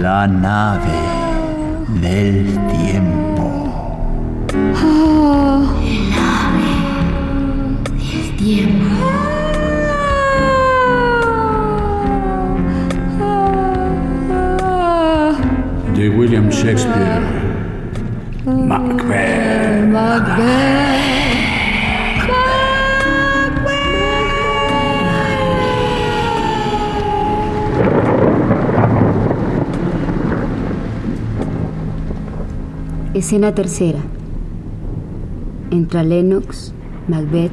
La nave del tiempo. El tiempo. de William Shakespeare. Macbeth. Escena tercera. Entra Lennox, Macbeth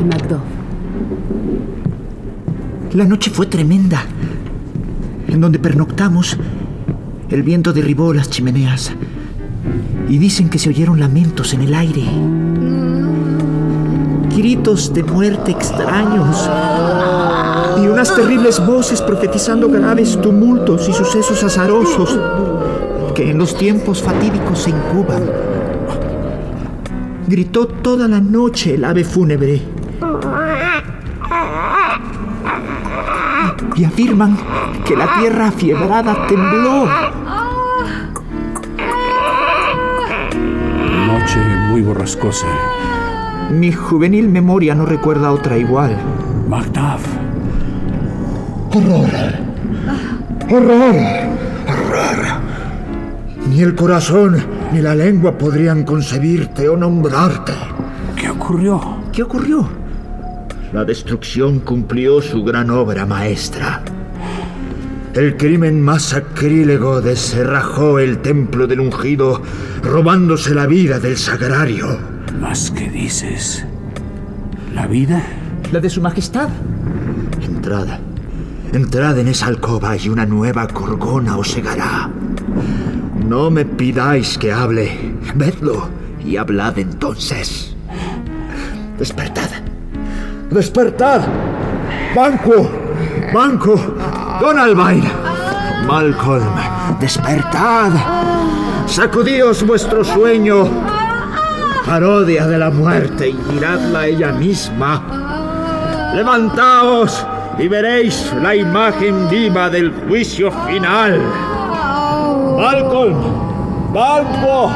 y Macduff. La noche fue tremenda. En donde pernoctamos, el viento derribó las chimeneas. Y dicen que se oyeron lamentos en el aire. Gritos de muerte extraños. Y unas terribles voces profetizando graves tumultos y sucesos azarosos que en los tiempos fatídicos se incuban. Gritó toda la noche el ave fúnebre. Y afirman que la tierra afiebrada tembló. Noche muy borrascosa. Mi juvenil memoria no recuerda otra igual. Macduff. ¡Horror! ¡Horror! Ni el corazón ni la lengua podrían concebirte o nombrarte. ¿Qué ocurrió? ¿Qué ocurrió? La destrucción cumplió su gran obra maestra. El crimen más sacrílego descerrajó el templo del ungido, robándose la vida del sagrario. ¿Más que dices? ¿La vida? La de su majestad. Entrad. Entrad en esa alcoba y una nueva gorgona os cegará. No me pidáis que hable. Vedlo y hablad entonces. Despertad. Despertad. Banco. Banco. Don. Malcolm. Despertad. Sacudíos vuestro sueño. Parodia de la muerte y miradla ella misma. Levantaos y veréis la imagen viva del juicio final. Malcolm, Balbos,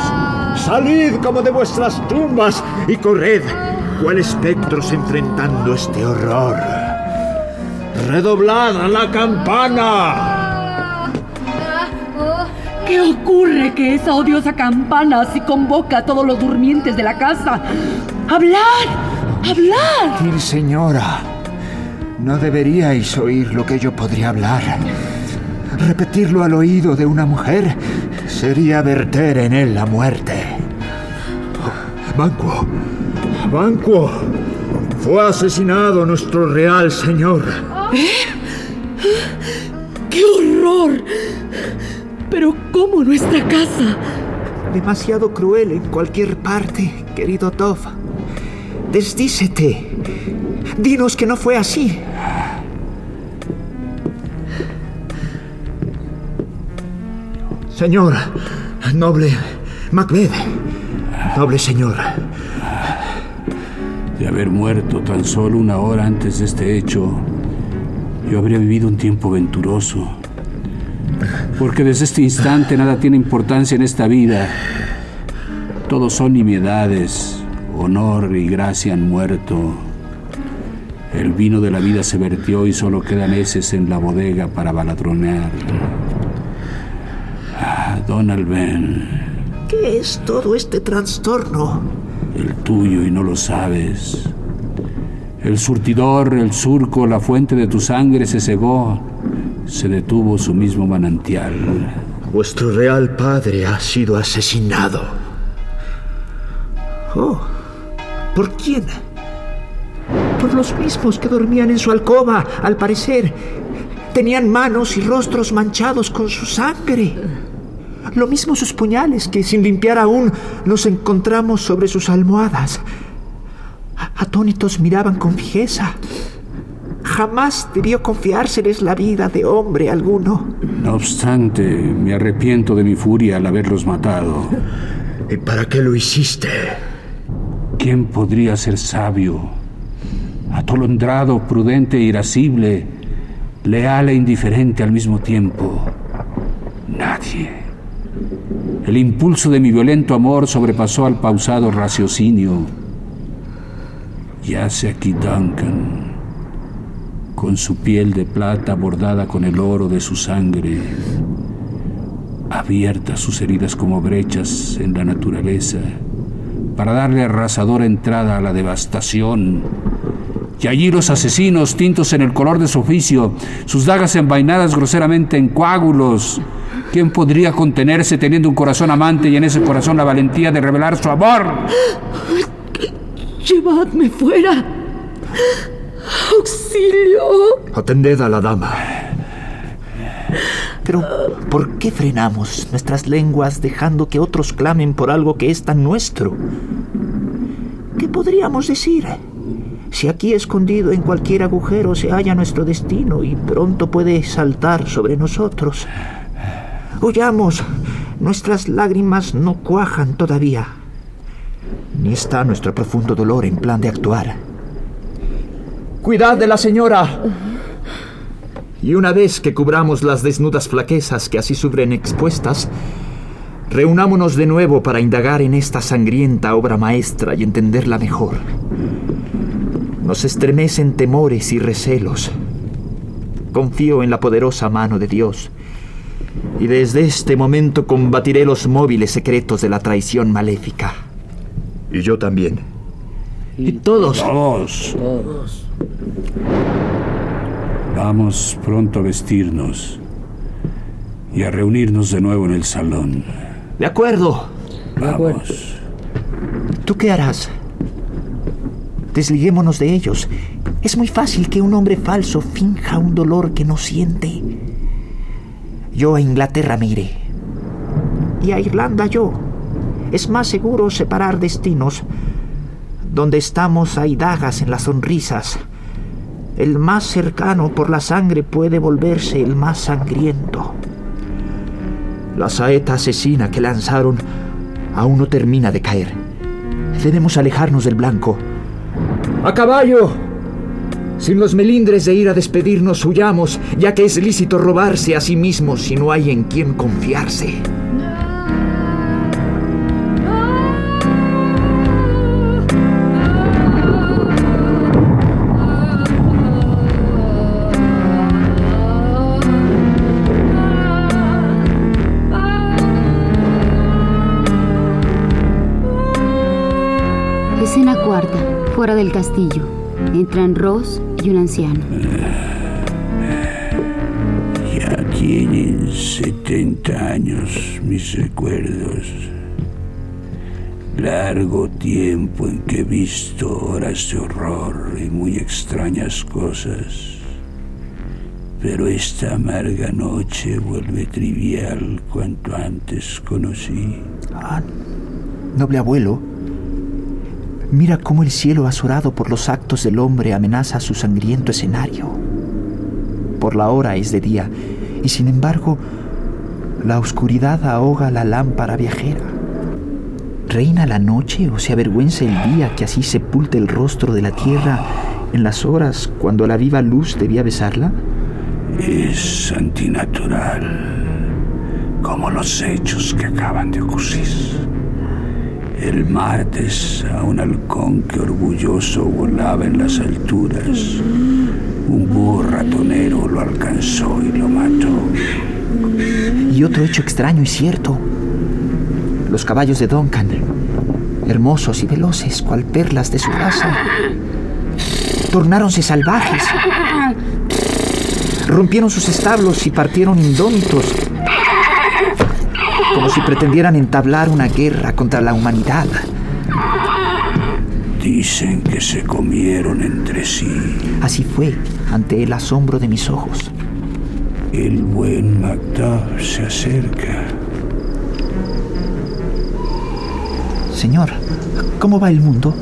salid como de vuestras tumbas y corred, cual espectros enfrentando este horror. Redoblad la campana. ¿Qué ocurre que esa odiosa campana así convoca a todos los durmientes de la casa? ¡Hablar! ¡Hablar! Gil, señora, no deberíais oír lo que yo podría hablar. Repetirlo al oído de una mujer sería verter en él la muerte. Banquo, Banquo, fue asesinado nuestro real señor. ¡Qué horror! Pero ¿cómo nuestra casa? Demasiado cruel en cualquier parte, querido Dov. Desdícete. Dinos que no fue así. Señor, noble Macbeth, noble señor. De haber muerto tan solo una hora antes de este hecho, yo habría vivido un tiempo venturoso. Porque desde este instante nada tiene importancia en esta vida. Todos son nimiedades, honor y gracia han muerto. El vino de la vida se vertió y solo quedan heces en la bodega para baladronear. Donald Ben, ¿Qué es todo este trastorno? el tuyo y no lo sabes. El surtidor, el surco, la fuente de tu sangre se cegó. Se detuvo su mismo manantial. Vuestro real padre ha sido asesinado. Oh, ¿por quién? Por los mismos que dormían en su alcoba, al parecer. Tenían manos y rostros manchados con su sangre. Lo mismo sus puñales, que sin limpiar aún nos encontramos sobre sus almohadas. Atónitos miraban con fijeza. Jamás debió confiárseles la vida de hombre alguno. No obstante, me arrepiento de mi furia al haberlos matado. ¿Y para qué lo hiciste? ¿Quién podría ser sabio? Atolondrado, prudente e irascible, leal e indiferente al mismo tiempo. Nadie. El impulso de mi violento amor sobrepasó al pausado raciocinio. Yace aquí Duncan, con su piel de plata bordada con el oro de su sangre, abiertas sus heridas como brechas en la naturaleza, para darle arrasadora entrada a la devastación. Y allí los asesinos, tintos en el color de su oficio, sus dagas envainadas groseramente en coágulos. ¿Quién podría contenerse teniendo un corazón amante y en ese corazón la valentía de revelar su amor? Llevadme fuera. ¡Auxilio! Atended a la dama. Pero, ¿por qué frenamos nuestras lenguas dejando que otros clamen por algo que es tan nuestro? ¿Qué podríamos decir? Si aquí escondido en cualquier agujero se halla nuestro destino y pronto puede saltar sobre nosotros. Huyamos, nuestras lágrimas no cuajan todavía. Ni está nuestro profundo dolor en plan de actuar. Cuidad de la señora. Y una vez que cubramos las desnudas flaquezas que así sufren expuestas, reunámonos de nuevo para indagar en esta sangrienta obra maestra y entenderla mejor. Nos estremecen temores y recelos. Confío en la poderosa mano de Dios. Y desde este momento combatiré los móviles secretos de la traición maléfica. Y yo también. Y todos. Todos. Vamos pronto a vestirnos y a reunirnos de nuevo en el salón. De acuerdo. Vamos. ¿Tú qué harás? Desliguémonos de ellos. Es muy fácil que un hombre falso finja un dolor que no siente. Yo a Inglaterra me iré. Y a Irlanda yo. Es más seguro separar destinos. Donde estamos hay dagas en las sonrisas. El más cercano por la sangre puede volverse el más sangriento. La saeta asesina que lanzaron aún no termina de caer. Debemos alejarnos del blanco. ¡A caballo! Sin los melindres de ir a despedirnos, huyamos, ya que es lícito robarse a sí mismo si no hay en quien confiarse. Escena cuarta, fuera del castillo. Entran Ross y un anciano. Ya tienen 70 años mis recuerdos. Largo tiempo en que he visto horas de horror y muy extrañas cosas. Pero esta amarga noche vuelve trivial cuanto antes conocí. Ah, noble abuelo, mira cómo el cielo azorado por los actos del hombre amenaza su sangriento escenario. Por la hora es de día, y sin embargo, la oscuridad ahoga la lámpara viajera. ¿Reina la noche o se avergüenza el día que así sepulte el rostro de la tierra en las horas cuando la viva luz debía besarla? Es antinatural, como los hechos que acaban de ocurrir. El martes a un halcón que orgulloso volaba en las alturas. Un búho ratonero lo alcanzó y lo mató. Y otro hecho extraño y cierto. Los caballos de Duncan, hermosos y veloces, cual perlas de su raza, tornáronse salvajes. Rompieron sus establos y partieron indómitos, como si pretendieran entablar una guerra contra la humanidad. Dicen que se comieron entre sí. Así fue ante el asombro de mis ojos. El buen Macduff se acerca. Señor, ¿cómo va el mundo?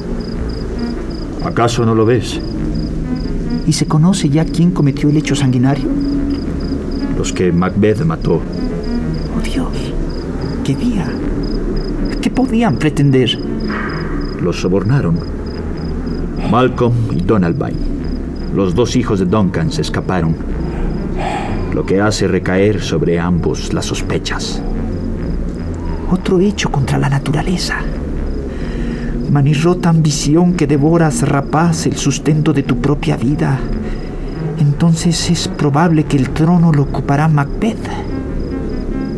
¿Acaso no lo ves? ¿Y se conoce ya quién cometió el hecho sanguinario? Los que Macbeth mató. Dios, ¿qué día? ¿Qué podían pretender? Los sobornaron. Malcolm y Donald. Los dos hijos de Duncan se escaparon, lo que hace recaer sobre ambos las sospechas. Otro hecho contra la naturaleza. Manirrota ambición que devoras rapaz el sustento de tu propia vida. Entonces es probable que el trono lo ocupará Macbeth.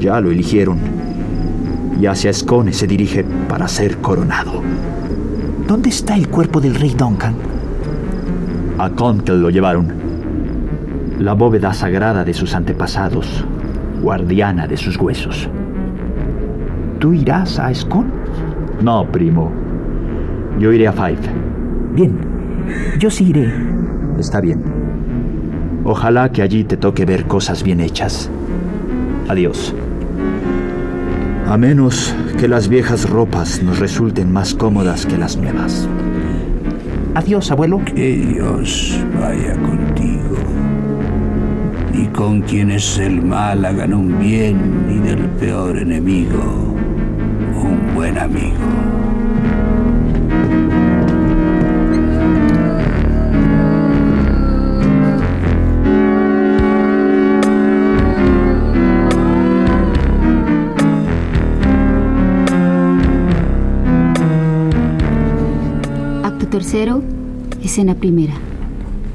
Ya lo eligieron. Y hacia Scone se dirige para ser coronado. ¿Dónde está el cuerpo del rey Duncan? A Conkel lo llevaron. La bóveda sagrada de sus antepasados, guardiana de sus huesos. ¿Tú irás a Scone? No, primo. Yo iré a Five. Bien, yo sí iré. Está bien. Ojalá que allí te toque ver cosas bien hechas. Adiós. A menos que las viejas ropas nos resulten más cómodas que las nuevas. Adiós, abuelo. Que Dios vaya contigo. Y con quienes el mal hagan un bien y del peor enemigo un buen amigo. Tercero, escena primera.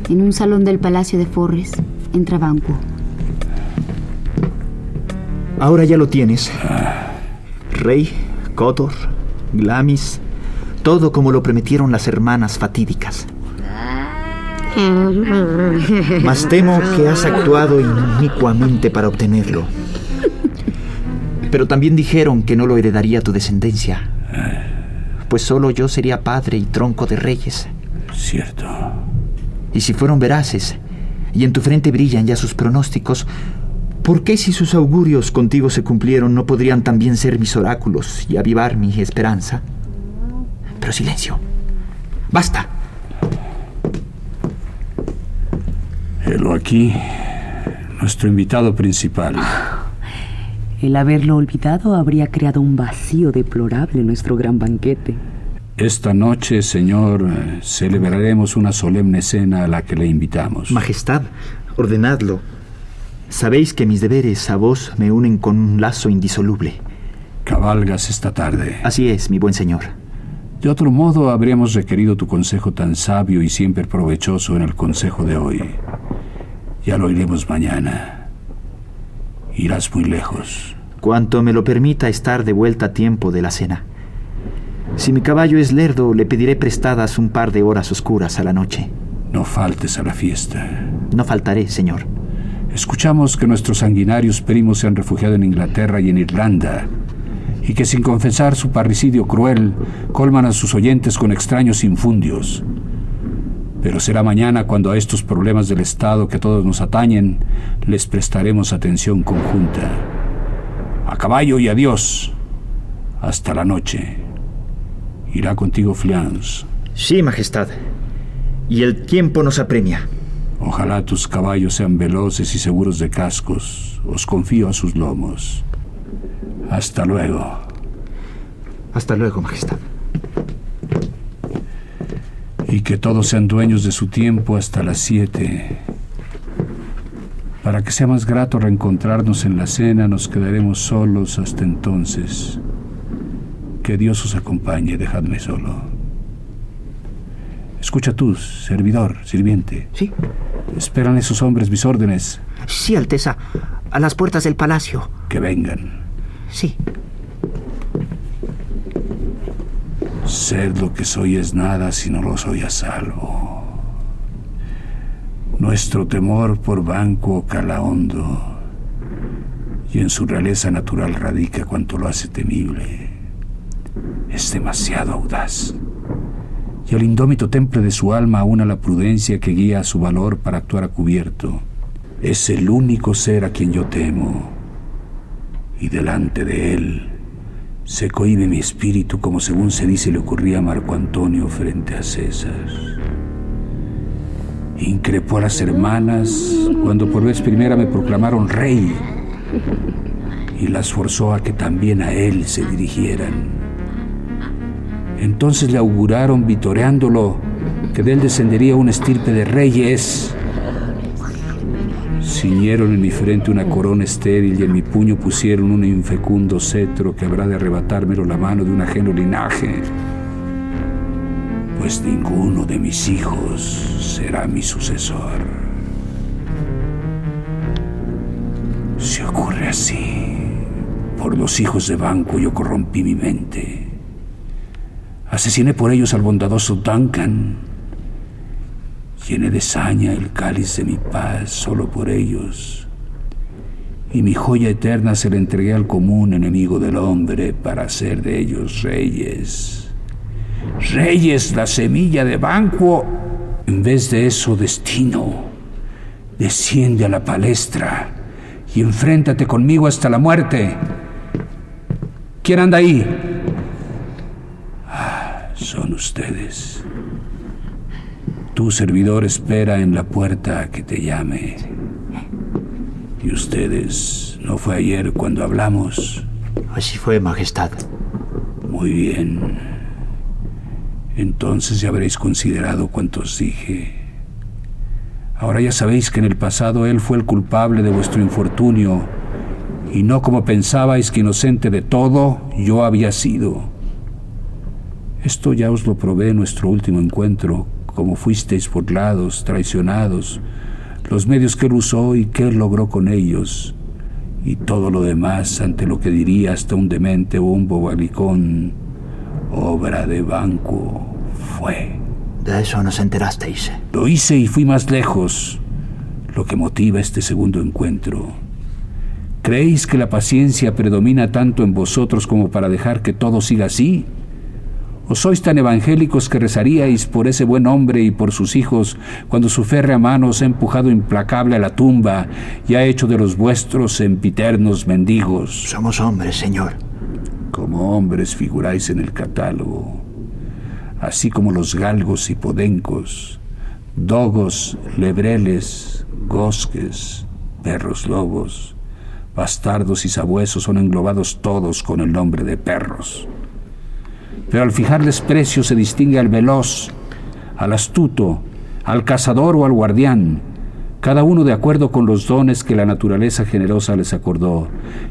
En un salón del Palacio de Forres, entra Banquo. Ahora ya lo tienes. Rey, Cotor, Glamis, todo como lo prometieron las hermanas fatídicas. Mas temo que has actuado inicuamente para obtenerlo. Pero también dijeron que no lo heredaría tu descendencia, pues solo yo sería padre y tronco de reyes. Cierto. Y si fueron veraces, y en tu frente brillan ya sus pronósticos, ¿por qué si sus augurios contigo se cumplieron no podrían también ser mis oráculos y avivar mi esperanza? Pero silencio. Basta. Helo aquí, nuestro invitado principal. El haberlo olvidado habría creado un vacío deplorable en nuestro gran banquete. Esta noche, señor, celebraremos una solemne cena a la que le invitamos. Majestad, ordenadlo. Sabéis que mis deberes a vos me unen con un lazo indisoluble. Cabalgas esta tarde. Así es, mi buen señor. De otro modo, habríamos requerido tu consejo tan sabio y siempre provechoso en el consejo de hoy. Ya lo oiremos mañana. Irás muy lejos. Cuanto me lo permita estar de vuelta a tiempo de la cena. Si mi caballo es lerdo, le pediré prestadas un par de horas oscuras a la noche. No faltes a la fiesta. No faltaré, señor. Escuchamos que nuestros sanguinarios primos se han refugiado en Inglaterra y en Irlanda, y que sin confesar su parricidio cruel, colman a sus oyentes con extraños infundios. Pero será mañana cuando a estos problemas del Estado que todos nos atañen les prestaremos atención conjunta. A caballo y adiós. Hasta la noche. Irá contigo Flians. Sí, Majestad. Y el tiempo nos apremia. Ojalá tus caballos sean veloces y seguros de cascos. Os confío a sus lomos. Hasta luego. Hasta luego, Majestad. Y que todos sean dueños de su tiempo hasta las siete. Para que sea más grato reencontrarnos en la cena, nos quedaremos solos hasta entonces. Que Dios os acompañe, dejadme solo. Escucha tú, servidor, sirviente. Sí. Esperan esos hombres mis órdenes. Sí, Alteza. A las puertas del palacio. Que vengan. Sí. Ser lo que soy es nada si no lo soy a salvo. Nuestro temor por Banco cala hondo, y en su realeza natural radica cuanto lo hace temible. Es demasiado audaz, y el indómito temple de su alma aúna la prudencia que guía a su valor para actuar a cubierto. Es el único ser a quien yo temo. Y delante de él se cohibe mi espíritu como según se dice le ocurría a Marco Antonio frente a César. Increpó a las hermanas cuando por vez primera me proclamaron rey y las forzó a que también a él se dirigieran. Entonces le auguraron, vitoreándolo, que de él descendería una estirpe de reyes. Ciñeron en mi frente una corona estéril y en mi puño pusieron un infecundo cetro que habrá de arrebatármelo la mano de un ajeno linaje, pues ninguno de mis hijos será mi sucesor. Se ocurre así. Por los hijos de Banco yo corrompí mi mente. Asesiné por ellos al bondadoso Duncan. Llené de saña el cáliz de mi paz solo por ellos. Y mi joya eterna se la entregué al común enemigo del hombre para hacer de ellos reyes. Reyes, la semilla de Banco. En vez de eso, destino. Desciende a la palestra y enfréntate conmigo hasta la muerte. ¿Quién anda ahí? Ah, son ustedes. Tu servidor espera en la puerta que te llame. ¿Y ustedes? ¿No fue ayer cuando hablamos? Así fue, Majestad. Muy bien. Entonces ya habréis considerado cuanto os dije. Ahora ya sabéis que en el pasado Él fue el culpable de vuestro infortunio y no como pensabais que inocente de todo yo había sido. Esto ya os lo probé en nuestro último encuentro, como fuisteis burlados, traicionados, los medios que él usó y que él logró con ellos, y todo lo demás ante lo que diría hasta un demente o un bobalicón, obra de banco, fue. De eso nos enterasteis. Lo hice y fui más lejos, lo que motiva este segundo encuentro. ¿Creéis que la paciencia predomina tanto en vosotros como para dejar que todo siga así? ¿O sois tan evangélicos que rezaríais por ese buen hombre y por sus hijos cuando su férrea mano os ha empujado implacable a la tumba y ha hecho de los vuestros empiternos mendigos? Somos hombres, señor. Como hombres figuráis en el catálogo, así como los galgos y podencos, dogos, lebreles, gosques, perros lobos, bastardos y sabuesos son englobados todos con el nombre de perros. Pero al fijarles precio se distingue al veloz, al astuto, al cazador o al guardián, cada uno de acuerdo con los dones que la naturaleza generosa les acordó,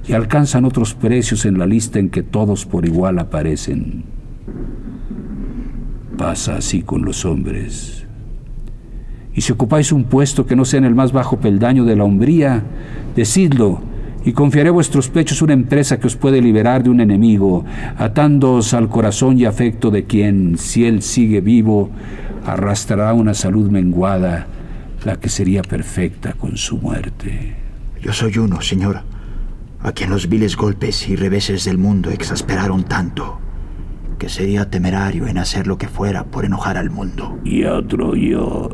y alcanzan otros precios en la lista en que todos por igual aparecen. Pasa así con los hombres. Y si ocupáis un puesto que no sea en el más bajo peldaño de la hombría, decidlo y confiaré a vuestros pechos una empresa que os puede liberar de un enemigo, atándoos al corazón y afecto de quien, si él sigue vivo, arrastrará una salud menguada, la que sería perfecta con su muerte. Yo soy uno, señor, a quien los viles golpes y reveses del mundo exasperaron tanto que sería temerario en hacer lo que fuera por enojar al mundo. Y otro yo,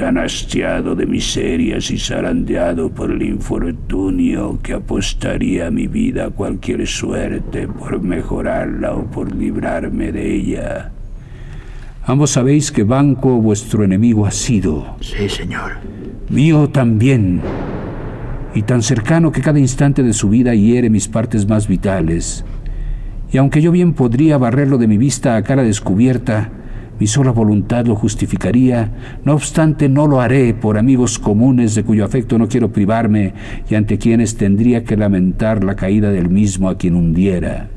tan hastiado de miserias y zarandeado por el infortunio que apostaría mi vida a cualquier suerte por mejorarla o por librarme de ella. Ambos sabéis que Banco vuestro enemigo ha sido. Sí, señor. Mío también. Y tan cercano que cada instante de su vida hiere mis partes más vitales. Y aunque yo bien podría barrerlo de mi vista a cara descubierta, mi sola voluntad lo justificaría, no obstante no lo haré por amigos comunes de cuyo afecto no quiero privarme y ante quienes tendría que lamentar la caída del mismo a quien hundiera.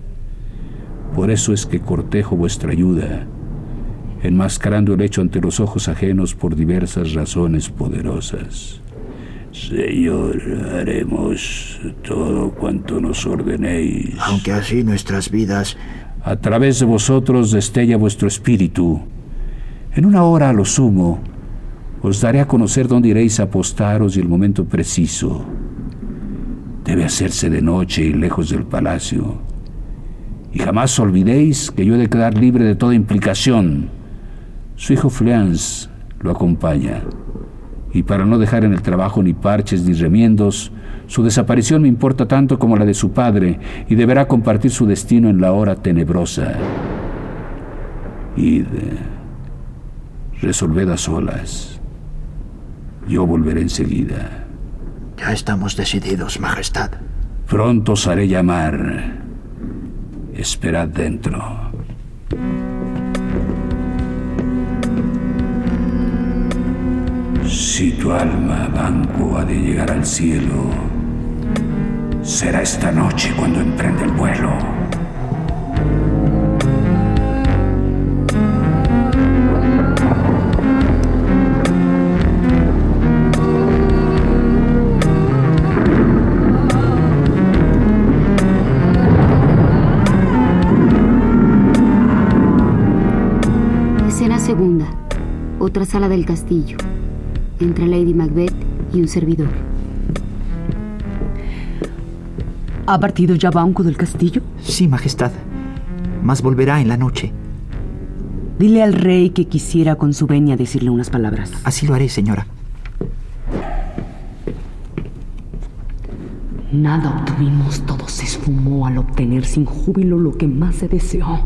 Por eso es que cortejo vuestra ayuda, enmascarando el hecho ante los ojos ajenos por diversas razones poderosas. Señor, haremos todo cuanto nos ordenéis. Aunque así nuestras vidas... A través de vosotros destella vuestro espíritu. En una hora a lo sumo, os daré a conocer dónde iréis a apostaros y el momento preciso. Debe hacerse de noche y lejos del palacio. Y jamás olvidéis que yo he de quedar libre de toda implicación. Su hijo Fleance lo acompaña y para no dejar en el trabajo ni parches ni remiendos, su desaparición me importa tanto como la de su padre y deberá compartir su destino en la hora tenebrosa. Id, resolved a solas. Yo volveré enseguida. Ya estamos decididos, Majestad. Pronto os haré llamar. Esperad dentro. Si tu alma, Banco, ha de llegar al cielo, será esta noche cuando emprenda el vuelo. Segunda. Otra sala del castillo. Entre Lady Macbeth y un servidor. ¿Ha partido ya Banco del castillo? Sí, Majestad. Mas volverá en la noche. Dile al rey que quisiera con su venia decirle unas palabras. Así lo haré, señora. Nada obtuvimos, todo se esfumó al obtener sin júbilo lo que más se deseó.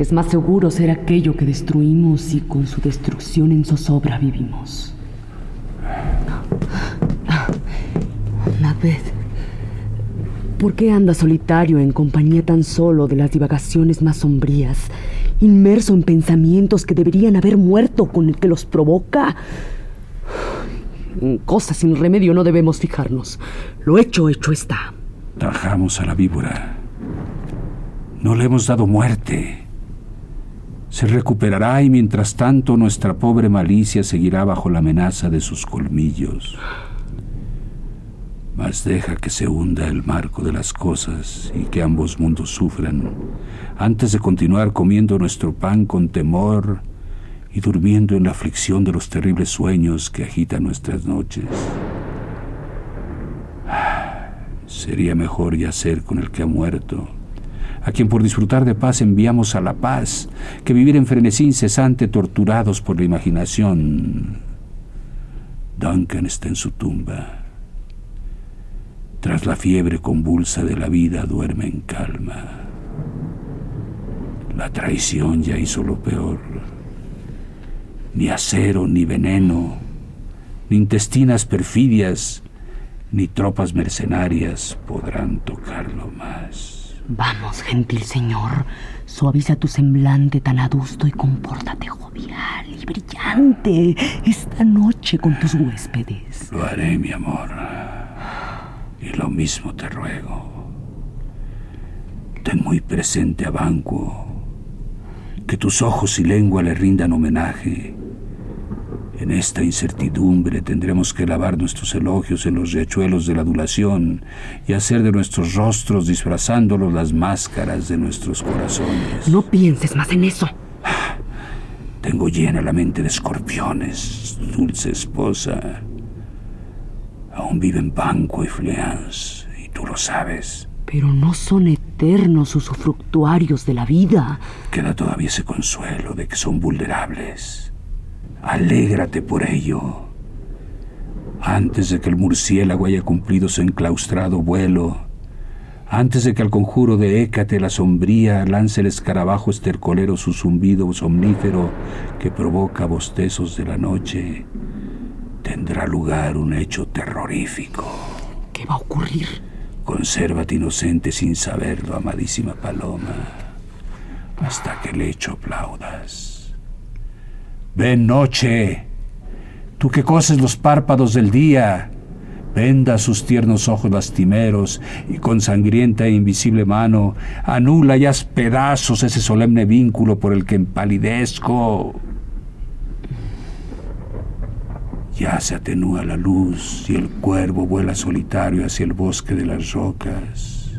Es más seguro ser aquello que destruimos y con su destrucción en zozobra vivimos. Macbeth, ¿por qué andas solitario en compañía tan solo de las divagaciones más sombrías, inmerso en pensamientos que deberían haber muerto con el que los provoca? En cosas sin remedio no debemos fijarnos. Lo hecho, hecho está. Tajamos a la víbora. No le hemos dado muerte. Se recuperará y mientras tanto nuestra pobre malicia seguirá bajo la amenaza de sus colmillos. Mas deja que se hunda el marco de las cosas y que ambos mundos sufran, antes de continuar comiendo nuestro pan con temor y durmiendo en la aflicción de los terribles sueños que agitan nuestras noches. Sería mejor yacer con el que ha muerto, a quien por disfrutar de paz enviamos a la paz, que vivir en frenesí incesante torturados por la imaginación. Duncan está en su tumba. Tras la fiebre convulsa de la vida duerme en calma. La traición ya hizo lo peor. Ni acero, ni veneno, ni intestinas perfidias, ni tropas mercenarias podrán tocarlo más. Vamos, gentil señor, suaviza tu semblante tan adusto y compórtate jovial y brillante esta noche con tus huéspedes. Lo haré, mi amor. Y lo mismo te ruego. Ten muy presente a Banquo, que tus ojos y lengua le rindan homenaje. En esta incertidumbre tendremos que lavar nuestros elogios en los riachuelos de la adulación y hacer de nuestros rostros disfrazándolos las máscaras de nuestros corazones. No pienses más en eso. Tengo llena la mente de escorpiones, dulce esposa. Aún viven Banco y Fleance, y tú lo sabes. Pero no son eternos usufructuarios de la vida. Queda todavía ese consuelo de que son vulnerables. Alégrate por ello. Antes de que el murciélago haya cumplido su enclaustrado vuelo, antes de que al conjuro de Hécate la sombría lance el escarabajo estercolero su zumbido somnífero que provoca bostezos de la noche, tendrá lugar un hecho terrorífico. ¿Qué va a ocurrir? Consérvate inocente sin saberlo, amadísima paloma, hasta que el hecho aplaudas. Ven noche, tú que coses los párpados del día, venda sus tiernos ojos lastimeros y con sangrienta e invisible mano anula y haz pedazos ese solemne vínculo por el que empalidezco. Ya se atenúa la luz y el cuervo vuela solitario hacia el bosque de las rocas.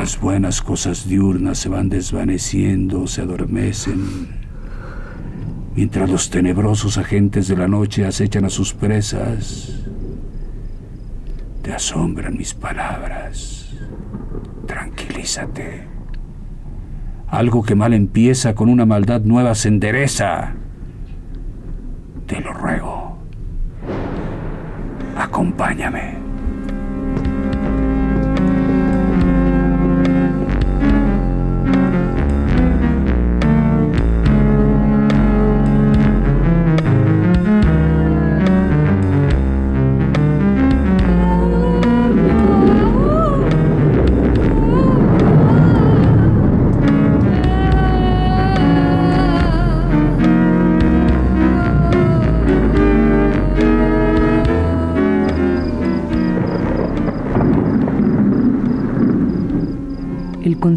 Las buenas cosas diurnas se van desvaneciendo, se adormecen, mientras los tenebrosos agentes de la noche acechan a sus presas. Te asombran mis palabras. Tranquilízate. Algo que mal empieza con una maldad nueva se endereza. Te lo ruego. Acompáñame.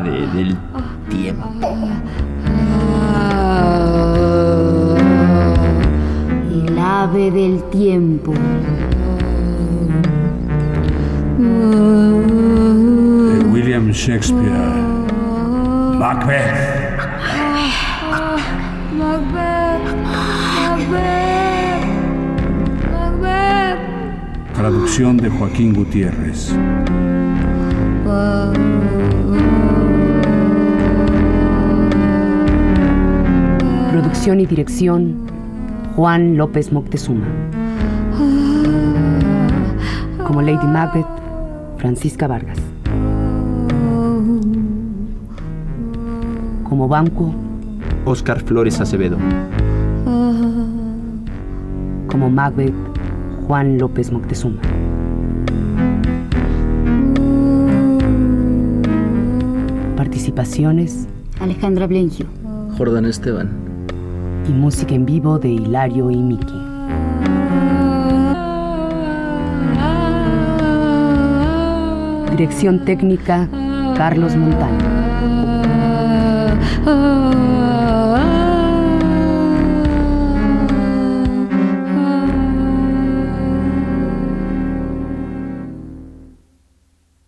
Nave del tiempo. El ave del tiempo. De William Shakespeare. Macbeth. Traducción de Joaquín Gutiérrez. Producción y dirección Juan López Moctezuma. Como Lady Macbeth, Francisca Vargas. Como Banco, Oscar Flores Acevedo. como Macbeth, Juan López Moctezuma. Participaciones Alejandra Blengio. Jordan Esteban. Y música en vivo de Hilario y Miki. Dirección técnica Carlos Montaño.